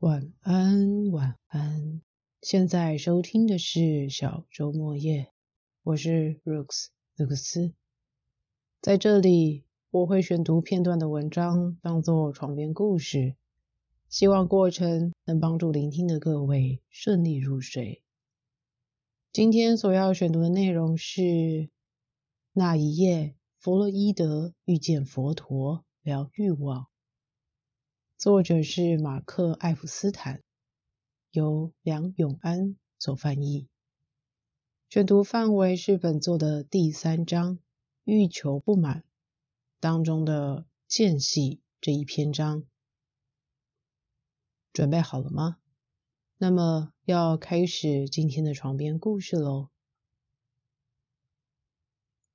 晚安，晚安。现在收听的是小周末夜，我是 Rooks 卢克斯。在这里，我会选读片段的文章当做床边故事，希望过程能帮助聆听的各位顺利入睡。今天所要选读的内容是那一夜，弗洛伊德遇见佛陀，疗欲望。作者是马克·艾弗斯坦，由梁永安所翻译。选读范围是本作的第三章“欲求不满”当中的间隙这一篇章。准备好了吗？那么要开始今天的床边故事喽。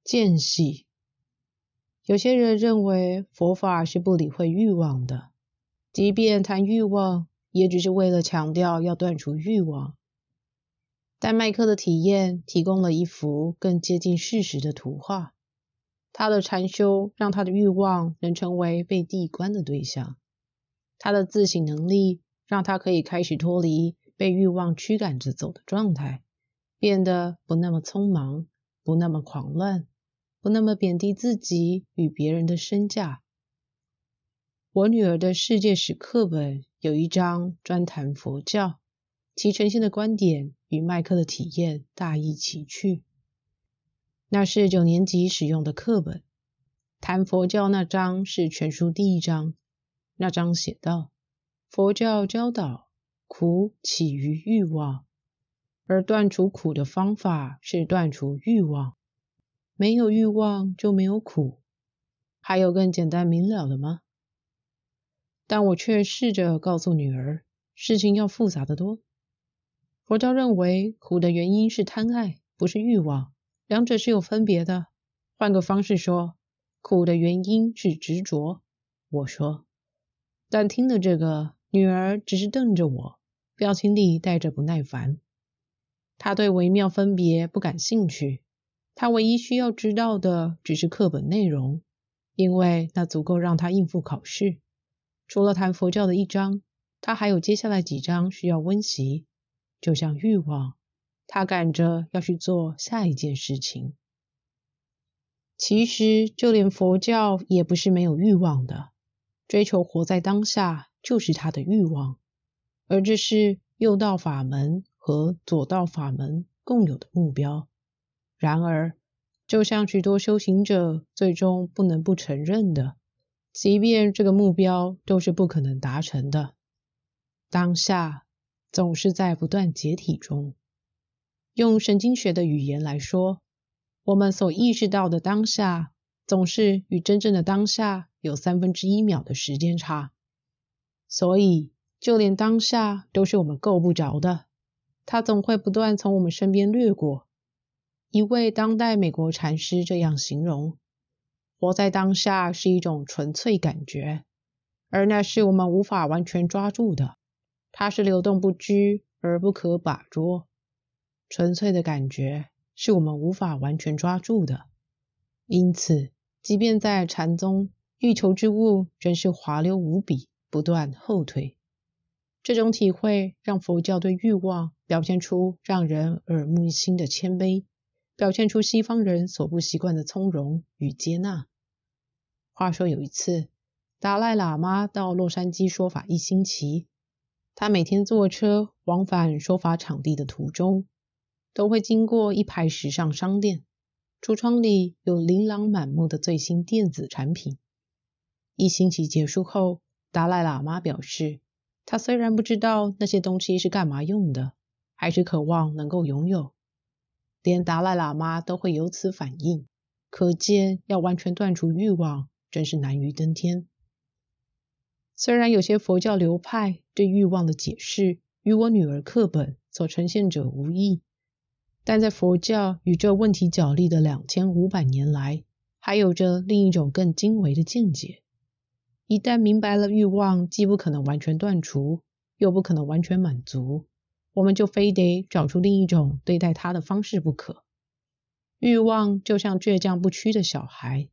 间隙，有些人认为佛法是不理会欲望的。即便谈欲望，也只是为了强调要断除欲望。但麦克的体验提供了一幅更接近事实的图画。他的禅修让他的欲望能成为被地观的对象。他的自省能力让他可以开始脱离被欲望驱赶着走的状态，变得不那么匆忙，不那么狂乱，不那么贬低自己与别人的身价。我女儿的世界史课本有一章专谈佛教，其呈现的观点与麦克的体验大异其趣。那是九年级使用的课本，谈佛教那章是全书第一章。那章写道：佛教教导苦起于欲望，而断除苦的方法是断除欲望。没有欲望就没有苦，还有更简单明了的吗？但我却试着告诉女儿，事情要复杂的多。佛教认为苦的原因是贪爱，不是欲望，两者是有分别的。换个方式说，苦的原因是执着。我说，但听了这个，女儿只是瞪着我，表情里带着不耐烦。她对微妙分别不感兴趣，她唯一需要知道的只是课本内容，因为那足够让她应付考试。除了谈佛教的一章，他还有接下来几章需要温习。就像欲望，他赶着要去做下一件事情。其实，就连佛教也不是没有欲望的。追求活在当下就是他的欲望，而这是右道法门和左道法门共有的目标。然而，就像许多修行者最终不能不承认的。即便这个目标都是不可能达成的，当下总是在不断解体中。用神经学的语言来说，我们所意识到的当下，总是与真正的当下有三分之一秒的时间差。所以，就连当下都是我们够不着的，它总会不断从我们身边掠过。一位当代美国禅师这样形容。活在当下是一种纯粹感觉，而那是我们无法完全抓住的。它是流动不居而不可把捉。纯粹的感觉是我们无法完全抓住的。因此，即便在禅宗，欲求之物仍是滑溜无比，不断后退。这种体会让佛教对欲望表现出让人耳目一新的谦卑，表现出西方人所不习惯的从容与接纳。话说有一次，达赖喇嘛到洛杉矶说法一星期。他每天坐车往返说法场地的途中，都会经过一排时尚商店，橱窗里有琳琅满目的最新电子产品。一星期结束后，达赖喇嘛表示，他虽然不知道那些东西是干嘛用的，还是渴望能够拥有。连达赖喇嘛都会有此反应，可见要完全断除欲望。真是难于登天。虽然有些佛教流派对欲望的解释与我女儿课本所呈现者无异，但在佛教与这问题角力的两千五百年来，还有着另一种更精微的见解。一旦明白了欲望既不可能完全断除，又不可能完全满足，我们就非得找出另一种对待它的方式不可。欲望就像倔强不屈的小孩。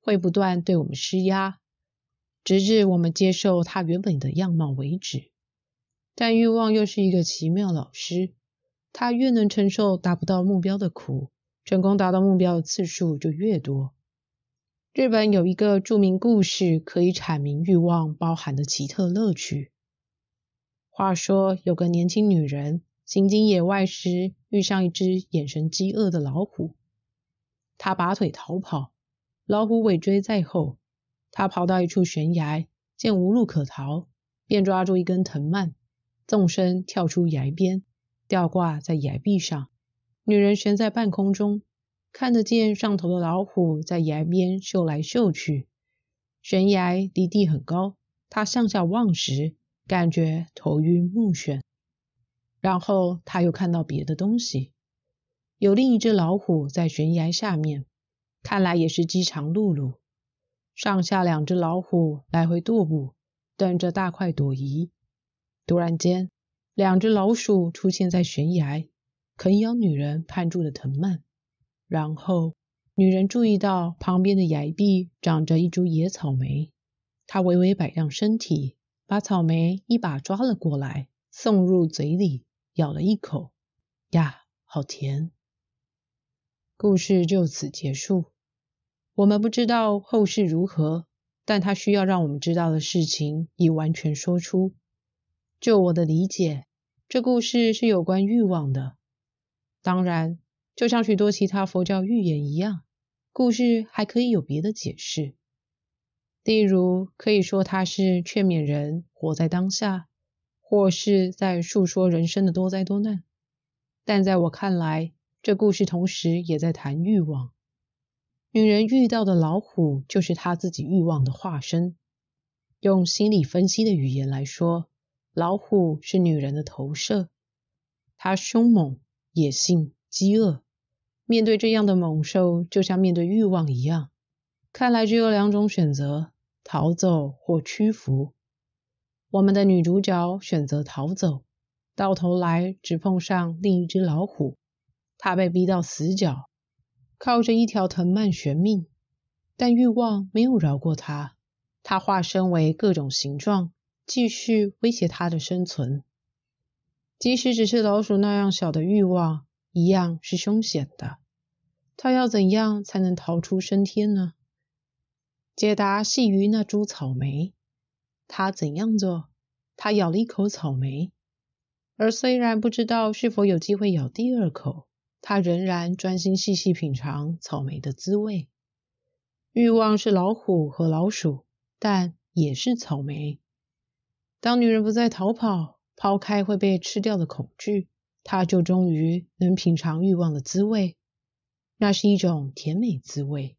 会不断对我们施压，直至我们接受它原本的样貌为止。但欲望又是一个奇妙老师，它越能承受达不到目标的苦，成功达到目标的次数就越多。日本有一个著名故事，可以阐明欲望包含的奇特乐趣。话说，有个年轻女人行经野外时，遇上一只眼神饥饿的老虎，她拔腿逃跑，老虎尾追在后。他跑到一处悬崖，见无路可逃，便抓住一根藤蔓。纵身跳出崖边，吊挂在崖壁上。女人悬在半空中，看得见上头的老虎在崖边嗅来嗅去。悬崖离地很高，她向下望时，感觉头晕目眩。然后她又看到别的东西，有另一只老虎在悬崖下面，看来也是饥肠辘辘。上下两只老虎来回踱步，等着大快朵颐。突然间，两只老鼠出现在悬崖，啃咬女人攀住的藤蔓。然后，女人注意到旁边的崖壁长着一株野草莓，她微微摆荡身体，把草莓一把抓了过来，送入嘴里，咬了一口。呀，好甜！故事就此结束。我们不知道后事如何，但他需要让我们知道的事情已完全说出。就我的理解，这故事是有关欲望的。当然，就像许多其他佛教寓言一样，故事还可以有别的解释。例如，可以说它是劝勉人活在当下，或是在述说人生的多灾多难。但在我看来，这故事同时也在谈欲望。女人遇到的老虎，就是她自己欲望的化身。用心理分析的语言来说，老虎是女人的投射，它凶猛、野性、饥饿。面对这样的猛兽，就像面对欲望一样，看来只有两种选择：逃走或屈服。我们的女主角选择逃走，到头来只碰上另一只老虎，他被逼到死角，靠着一条藤蔓悬命。但欲望没有饶过他。他化身为各种形状。继续威胁他的生存，即使只是老鼠那样小的欲望，一样是凶险的。他要怎样才能逃出升天呢？解答系于那株草莓。他怎样做？他咬了一口草莓，而虽然不知道是否有机会咬第二口，他仍然专心细细品尝草莓的滋味。欲望是老虎和老鼠，但也是草莓。当女人不再逃跑，抛开会被吃掉的恐惧，她就终于能品尝欲望的滋味。那是一种甜美滋味。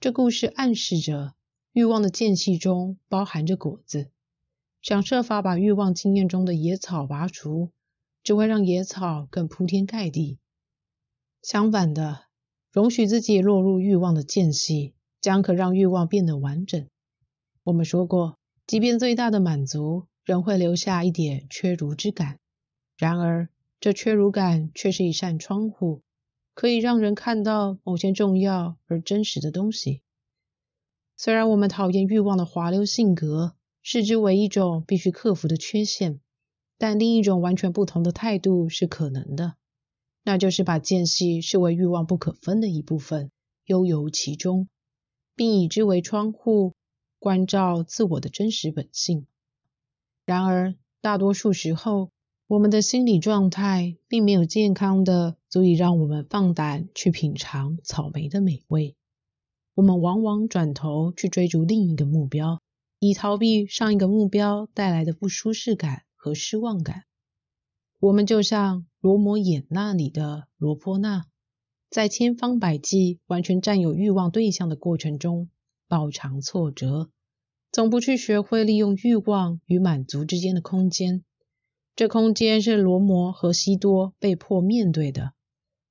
这故事暗示着，欲望的间隙中包含着果子。想设法把欲望经验中的野草拔除，只会让野草更铺天盖地。相反的，容许自己落入欲望的间隙，将可让欲望变得完整。我们说过。即便最大的满足，仍会留下一点缺如之感。然而，这缺如感却是一扇窗户，可以让人看到某些重要而真实的东西。虽然我们讨厌欲望的滑溜性格，视之为一种必须克服的缺陷，但另一种完全不同的态度是可能的，那就是把间隙视为欲望不可分的一部分，悠游其中，并以之为窗户。关照自我的真实本性。然而，大多数时候，我们的心理状态并没有健康的足以让我们放胆去品尝草莓的美味。我们往往转头去追逐另一个目标，以逃避上一个目标带来的不舒适感和失望感。我们就像罗摩衍那里的罗波那，在千方百计完全占有欲望对象的过程中。饱尝挫折，总不去学会利用欲望与满足之间的空间。这空间是罗摩和西多被迫面对的，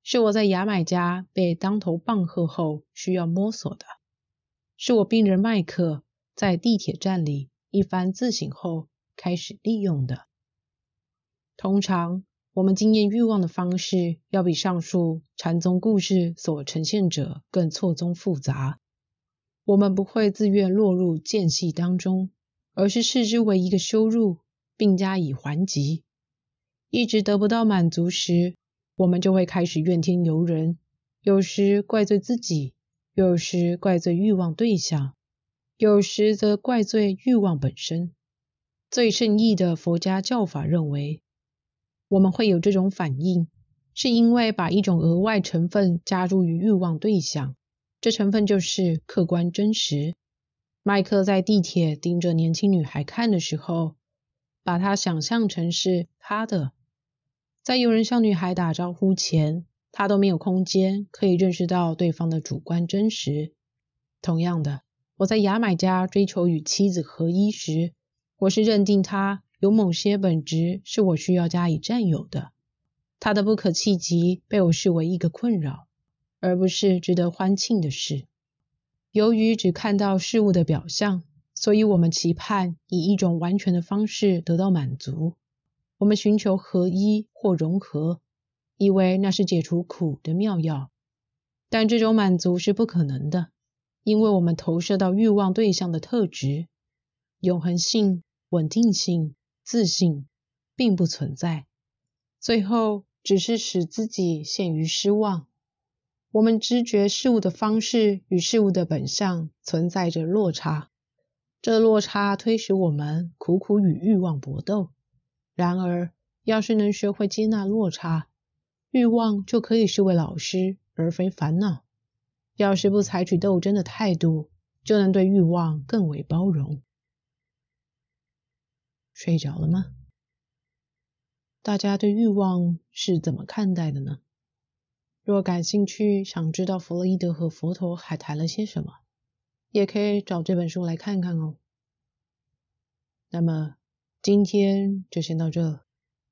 是我在牙买加被当头棒喝后需要摸索的，是我病人麦克在地铁站里一番自省后开始利用的。通常，我们经验欲望的方式要比上述禅宗故事所呈现者更错综复杂。我们不会自愿落入间隙当中，而是视之为一个羞辱，并加以还击。一直得不到满足时，我们就会开始怨天尤人，有时怪罪自己，有时怪罪欲望对象，有时则怪罪欲望本身。最圣意的佛家教法认为，我们会有这种反应，是因为把一种额外成分加入于欲望对象，这成分就是客观真实。麦克在地铁盯着年轻女孩看的时候，把她想象成是他的。在有人向女孩打招呼前，他都没有空间可以认识到对方的主观真实。同样的，我在牙买加追求与妻子合一时，我是认定他有某些本质是我需要加以占有的。他的不可企及被我视为一个困扰，而不是值得欢庆的事。由于只看到事物的表象，所以我们期盼以一种完全的方式得到满足。我们寻求合一或融合，以为那是解除苦的妙药。但这种满足是不可能的，因为我们投射到欲望对象的特质——永恒性、稳定性、自信，并不存在。最后，只是使自己陷于失望。我们知觉事物的方式与事物的本相存在着落差，这落差推使我们苦苦与欲望搏斗。然而，要是能学会接纳落差，欲望就可以是位老师而非烦恼。要是不采取斗争的态度，就能对欲望更为包容。睡着了吗？大家对欲望是怎么看待的呢？若感兴趣，想知道弗洛伊德和佛陀还谈了些什么，也可以找这本书来看看哦。那么今天就先到这，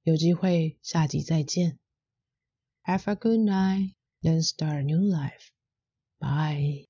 有机会下集再见。Have a good night, then start a new life. Bye.